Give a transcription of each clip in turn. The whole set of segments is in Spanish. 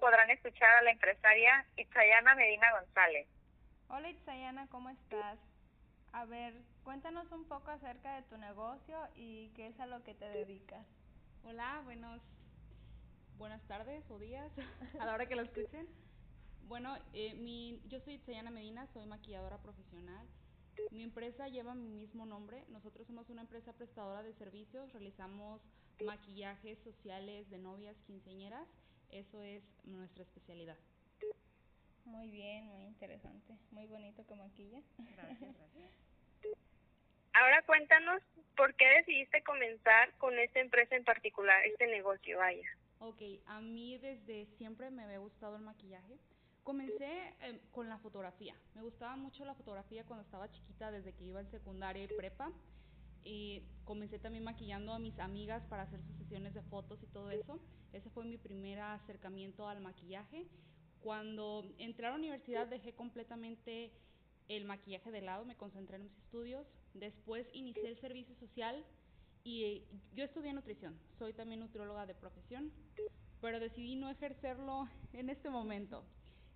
Podrán escuchar a la empresaria Itzayana Medina González. Hola Itzayana, ¿cómo estás? A ver, cuéntanos un poco acerca de tu negocio y qué es a lo que te dedicas. Hola, buenos, buenas tardes o días a la hora que lo escuchen. Bueno, eh, mi, yo soy Itzayana Medina, soy maquilladora profesional. Mi empresa lleva mi mismo nombre. Nosotros somos una empresa prestadora de servicios, realizamos maquillajes sociales de novias quinceañeras. Eso es nuestra especialidad. Muy bien, muy interesante. Muy bonito que maquilla. Gracias, gracias. Ahora cuéntanos por qué decidiste comenzar con esta empresa en particular, este negocio, vaya. Ok, a mí desde siempre me había gustado el maquillaje. Comencé eh, con la fotografía. Me gustaba mucho la fotografía cuando estaba chiquita, desde que iba en secundaria y prepa. Y comencé también maquillando a mis amigas para hacer sus sesiones de fotos y todo eso. Ese fue mi primer acercamiento al maquillaje. Cuando entré a la universidad dejé completamente el maquillaje de lado, me concentré en mis estudios. Después inicié el servicio social y eh, yo estudié nutrición. Soy también nutrióloga de profesión, pero decidí no ejercerlo en este momento.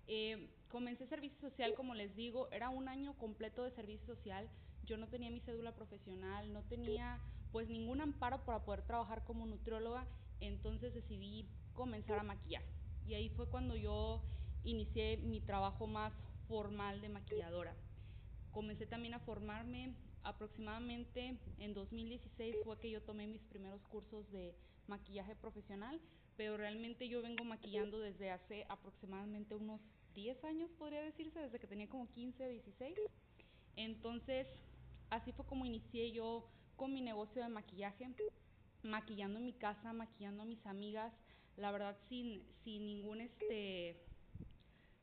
Eh, comencé servicio social, como les digo, era un año completo de servicio social. Yo no tenía mi cédula profesional, no tenía pues ningún amparo para poder trabajar como nutrióloga, entonces decidí comenzar a maquillar. Y ahí fue cuando yo inicié mi trabajo más formal de maquilladora. Comencé también a formarme aproximadamente en 2016 fue que yo tomé mis primeros cursos de maquillaje profesional, pero realmente yo vengo maquillando desde hace aproximadamente unos 10 años, podría decirse, desde que tenía como 15, 16. Entonces, así fue como inicié yo con mi negocio de maquillaje, maquillando mi casa, maquillando a mis amigas, la verdad sin, sin ningún este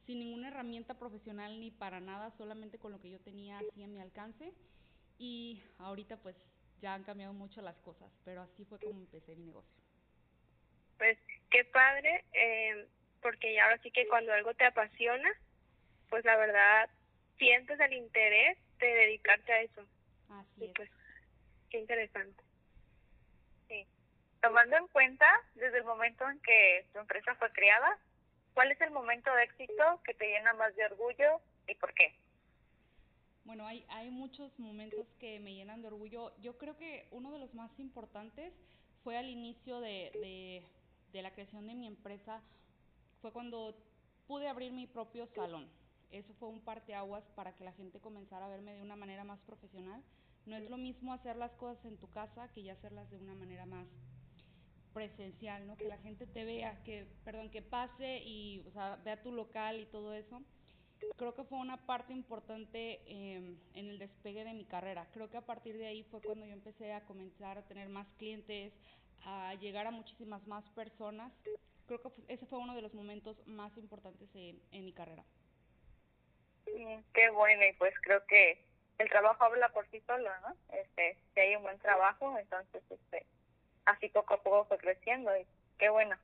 sin ninguna herramienta profesional ni para nada, solamente con lo que yo tenía así a mi alcance. Y ahorita pues ya han cambiado mucho las cosas, pero así fue como empecé mi negocio. Pues qué padre, eh, porque ahora sí que cuando algo te apasiona, pues la verdad sientes el interés de dedicarte a eso. Así es. Pues, qué interesante. Sí. Tomando en cuenta desde el momento en que tu empresa fue creada, ¿cuál es el momento de éxito que te llena más de orgullo y por qué? Bueno, hay, hay muchos momentos que me llenan de orgullo. Yo creo que uno de los más importantes fue al inicio de, de, de la creación de mi empresa, fue cuando pude abrir mi propio salón. Eso fue un parteaguas para que la gente comenzara a verme de una manera más profesional. No es lo mismo hacer las cosas en tu casa que ya hacerlas de una manera más presencial, ¿no? Que la gente te vea, que, perdón, que pase y, o sea, vea tu local y todo eso creo que fue una parte importante eh, en el despegue de mi carrera. Creo que a partir de ahí fue cuando yo empecé a comenzar a tener más clientes, a llegar a muchísimas más personas. Creo que ese fue uno de los momentos más importantes en mi carrera. Mm, qué bueno, y pues creo que el trabajo habla por sí solo, ¿no? Este, si hay un buen trabajo, entonces este, así poco a poco fue creciendo y qué bueno.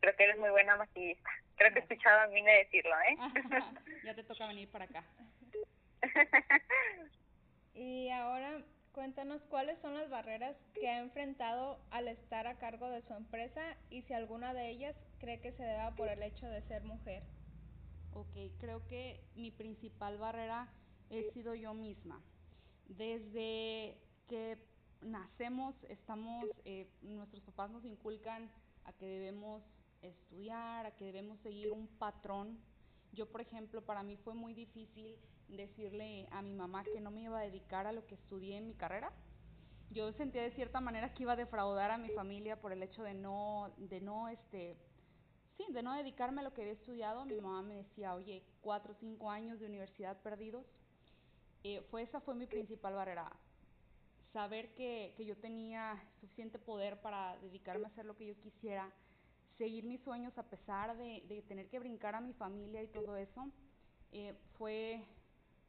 Creo que eres muy buena maquillista. Creo que he escuchado a Mine decirlo, ¿eh? ya te toca venir para acá. y ahora cuéntanos cuáles son las barreras que ha enfrentado al estar a cargo de su empresa y si alguna de ellas cree que se deba por el hecho de ser mujer. Ok, creo que mi principal barrera he sido yo misma. Desde que nacemos, estamos, eh, nuestros papás nos inculcan a que debemos estudiar, a que debemos seguir un patrón. Yo, por ejemplo, para mí fue muy difícil decirle a mi mamá que no me iba a dedicar a lo que estudié en mi carrera. Yo sentía de cierta manera que iba a defraudar a mi familia por el hecho de no, de no, este, sí, de no dedicarme a lo que había estudiado. Mi mamá me decía, oye, cuatro o cinco años de universidad perdidos. Eh, fue esa fue mi principal barrera, saber que, que yo tenía suficiente poder para dedicarme a hacer lo que yo quisiera, seguir mis sueños a pesar de, de tener que brincar a mi familia y todo eso, eh, fue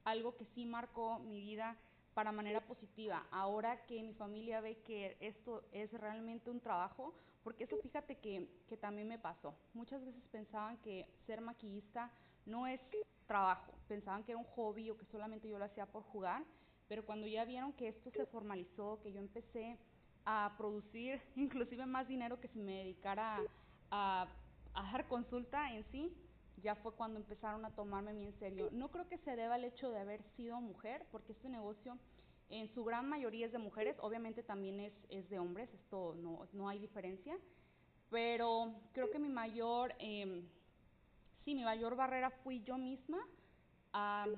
algo que sí marcó mi vida para manera positiva. Ahora que mi familia ve que esto es realmente un trabajo, porque eso fíjate que, que también me pasó. Muchas veces pensaban que ser maquillista no es trabajo, pensaban que era un hobby o que solamente yo lo hacía por jugar, pero cuando ya vieron que esto se formalizó, que yo empecé a producir inclusive más dinero que si me dedicara a, a dar consulta en sí, ya fue cuando empezaron a tomarme muy en serio. No creo que se deba al hecho de haber sido mujer, porque este negocio en su gran mayoría es de mujeres, obviamente también es, es de hombres, esto no, no hay diferencia, pero creo que mi mayor, eh, sí, mi mayor barrera fui yo misma. Uh,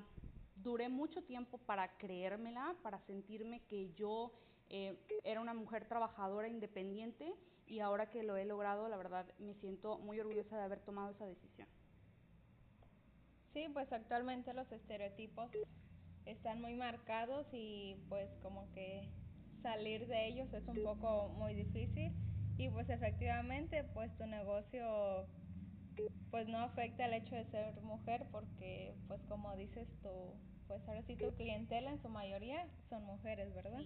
duré mucho tiempo para creérmela, para sentirme que yo eh, era una mujer trabajadora independiente y ahora que lo he logrado, la verdad me siento muy orgullosa de haber tomado esa decisión. Sí, pues actualmente los estereotipos están muy marcados y pues como que salir de ellos es un poco muy difícil. Y pues efectivamente pues tu negocio pues no afecta el hecho de ser mujer porque pues como dices tú pues ahora sí tu clientela en su mayoría son mujeres verdad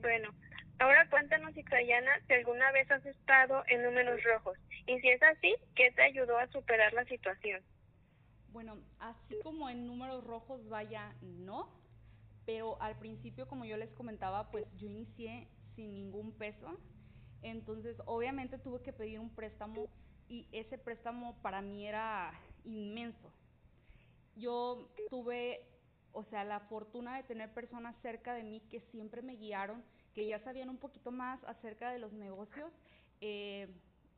bueno ahora cuéntanos Ixayana si alguna vez has estado en números rojos. Y si es así qué te ayudó a superar la situación bueno, así como en números rojos, vaya, no, pero al principio, como yo les comentaba, pues yo inicié sin ningún peso, entonces obviamente tuve que pedir un préstamo y ese préstamo para mí era inmenso. Yo tuve, o sea, la fortuna de tener personas cerca de mí que siempre me guiaron, que ya sabían un poquito más acerca de los negocios eh,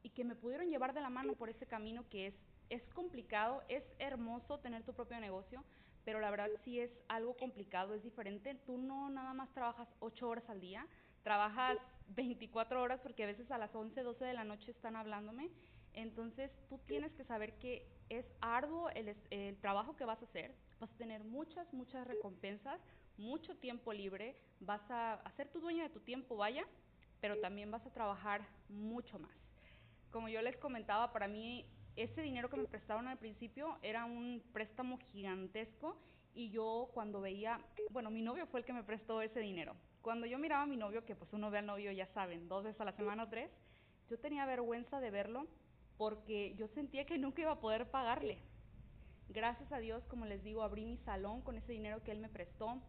y que me pudieron llevar de la mano por ese camino que es es complicado, es hermoso tener tu propio negocio, pero la verdad sí es algo complicado, es diferente. Tú no nada más trabajas 8 horas al día, trabajas 24 horas porque a veces a las 11, 12 de la noche están hablándome. Entonces tú tienes que saber que es arduo el, el trabajo que vas a hacer, vas a tener muchas, muchas recompensas, mucho tiempo libre, vas a hacer tu dueña de tu tiempo, vaya, pero también vas a trabajar mucho más. Como yo les comentaba, para mí ese dinero que me prestaron al principio era un préstamo gigantesco y yo cuando veía, bueno, mi novio fue el que me prestó ese dinero. Cuando yo miraba a mi novio, que pues uno ve al novio, ya saben, dos veces a la semana o tres, yo tenía vergüenza de verlo porque yo sentía que nunca iba a poder pagarle. Gracias a Dios, como les digo, abrí mi salón con ese dinero que él me prestó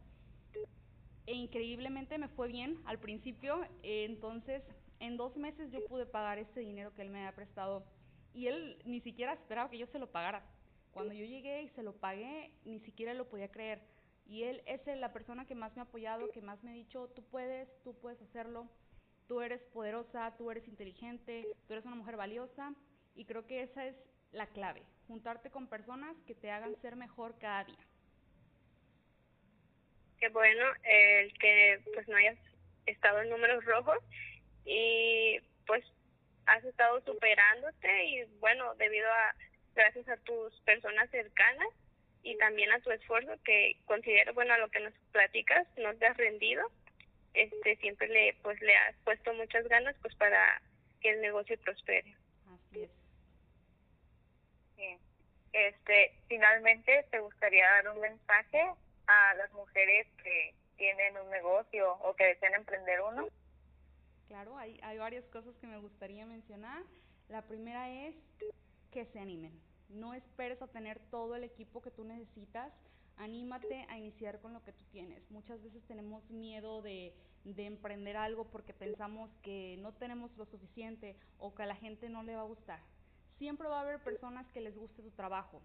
e increíblemente me fue bien al principio, entonces en dos meses yo pude pagar ese dinero que él me había prestado y él ni siquiera esperaba que yo se lo pagara. Cuando yo llegué y se lo pagué, ni siquiera lo podía creer. Y él es la persona que más me ha apoyado, que más me ha dicho, tú puedes, tú puedes hacerlo, tú eres poderosa, tú eres inteligente, tú eres una mujer valiosa. Y creo que esa es la clave, juntarte con personas que te hagan ser mejor cada día. Qué bueno el que pues no hayas estado en números rojos y pues has estado superándote y bueno, debido a, gracias a tus personas cercanas y también a tu esfuerzo que considero, bueno, a lo que nos platicas, no te has rendido, este, siempre le, pues le has puesto muchas ganas pues para que el negocio prospere. Así es. Bien. Este, finalmente, ¿te gustaría dar un mensaje a las mujeres que tienen un negocio o que desean emprender uno? Claro, hay, hay varias cosas que me gustaría mencionar. La primera es que se animen. No esperes a tener todo el equipo que tú necesitas. Anímate a iniciar con lo que tú tienes. Muchas veces tenemos miedo de, de emprender algo porque pensamos que no tenemos lo suficiente o que a la gente no le va a gustar. Siempre va a haber personas que les guste tu trabajo.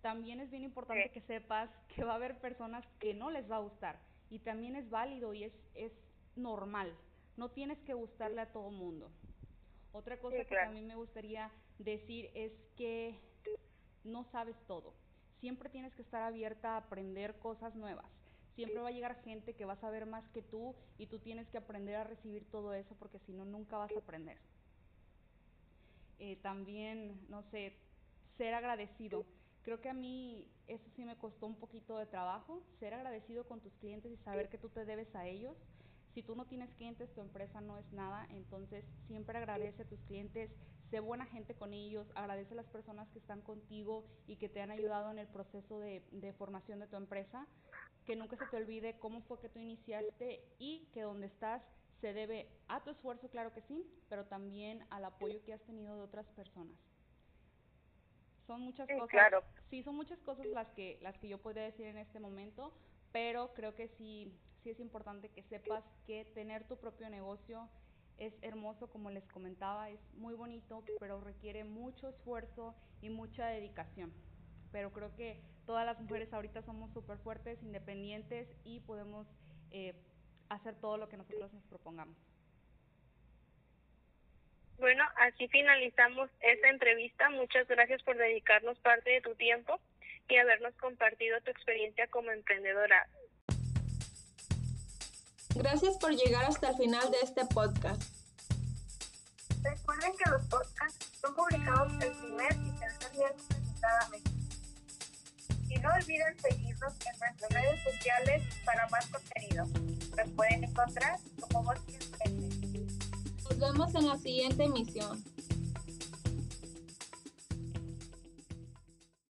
También es bien importante que sepas que va a haber personas que no les va a gustar y también es válido y es, es normal no tienes que gustarle a todo mundo. Otra cosa Sí, que claro. también me gustaría decir es que no sabes todo. Siempre tienes que estar abierta a aprender cosas nuevas. Siempre va a llegar gente que va a saber más que tú y tú tienes que aprender a recibir todo eso porque si no, nunca vas a aprender. Eh, también, no sé, ser agradecido. Creo que a mí eso sí me costó un poquito de trabajo, ser agradecido con tus clientes y saber que tú te debes a ellos. Si tú no tienes clientes, tu empresa no es nada, entonces siempre agradece a tus clientes, sé buena gente con ellos, agradece a las personas que están contigo y que te han ayudado en el proceso de, de formación de tu empresa, que nunca se te olvide cómo fue que tú iniciaste y que donde estás se debe a tu esfuerzo, claro que sí, pero también al apoyo que has tenido de otras personas. Son muchas cosas. Claro. Sí, son muchas cosas las que las que yo podría decir en este momento, pero creo que sí sí es importante que sepas que tener tu propio negocio es hermoso, como les comentaba, es muy bonito, pero requiere mucho esfuerzo y mucha dedicación. Pero creo que todas las mujeres ahorita somos súper fuertes, independientes y podemos eh, hacer todo lo que nosotros nos propongamos. Bueno, así finalizamos esta entrevista. Muchas gracias por dedicarnos parte de tu tiempo y habernos compartido tu experiencia como emprendedora. Gracias por llegar hasta el final de este podcast. Recuerden que los podcasts son publicados el primer y tercer miércoles de cada mes. Y no olviden seguirnos en nuestras redes sociales para más contenido. Nos pueden encontrar como Voz Nos vemos en la siguiente emisión.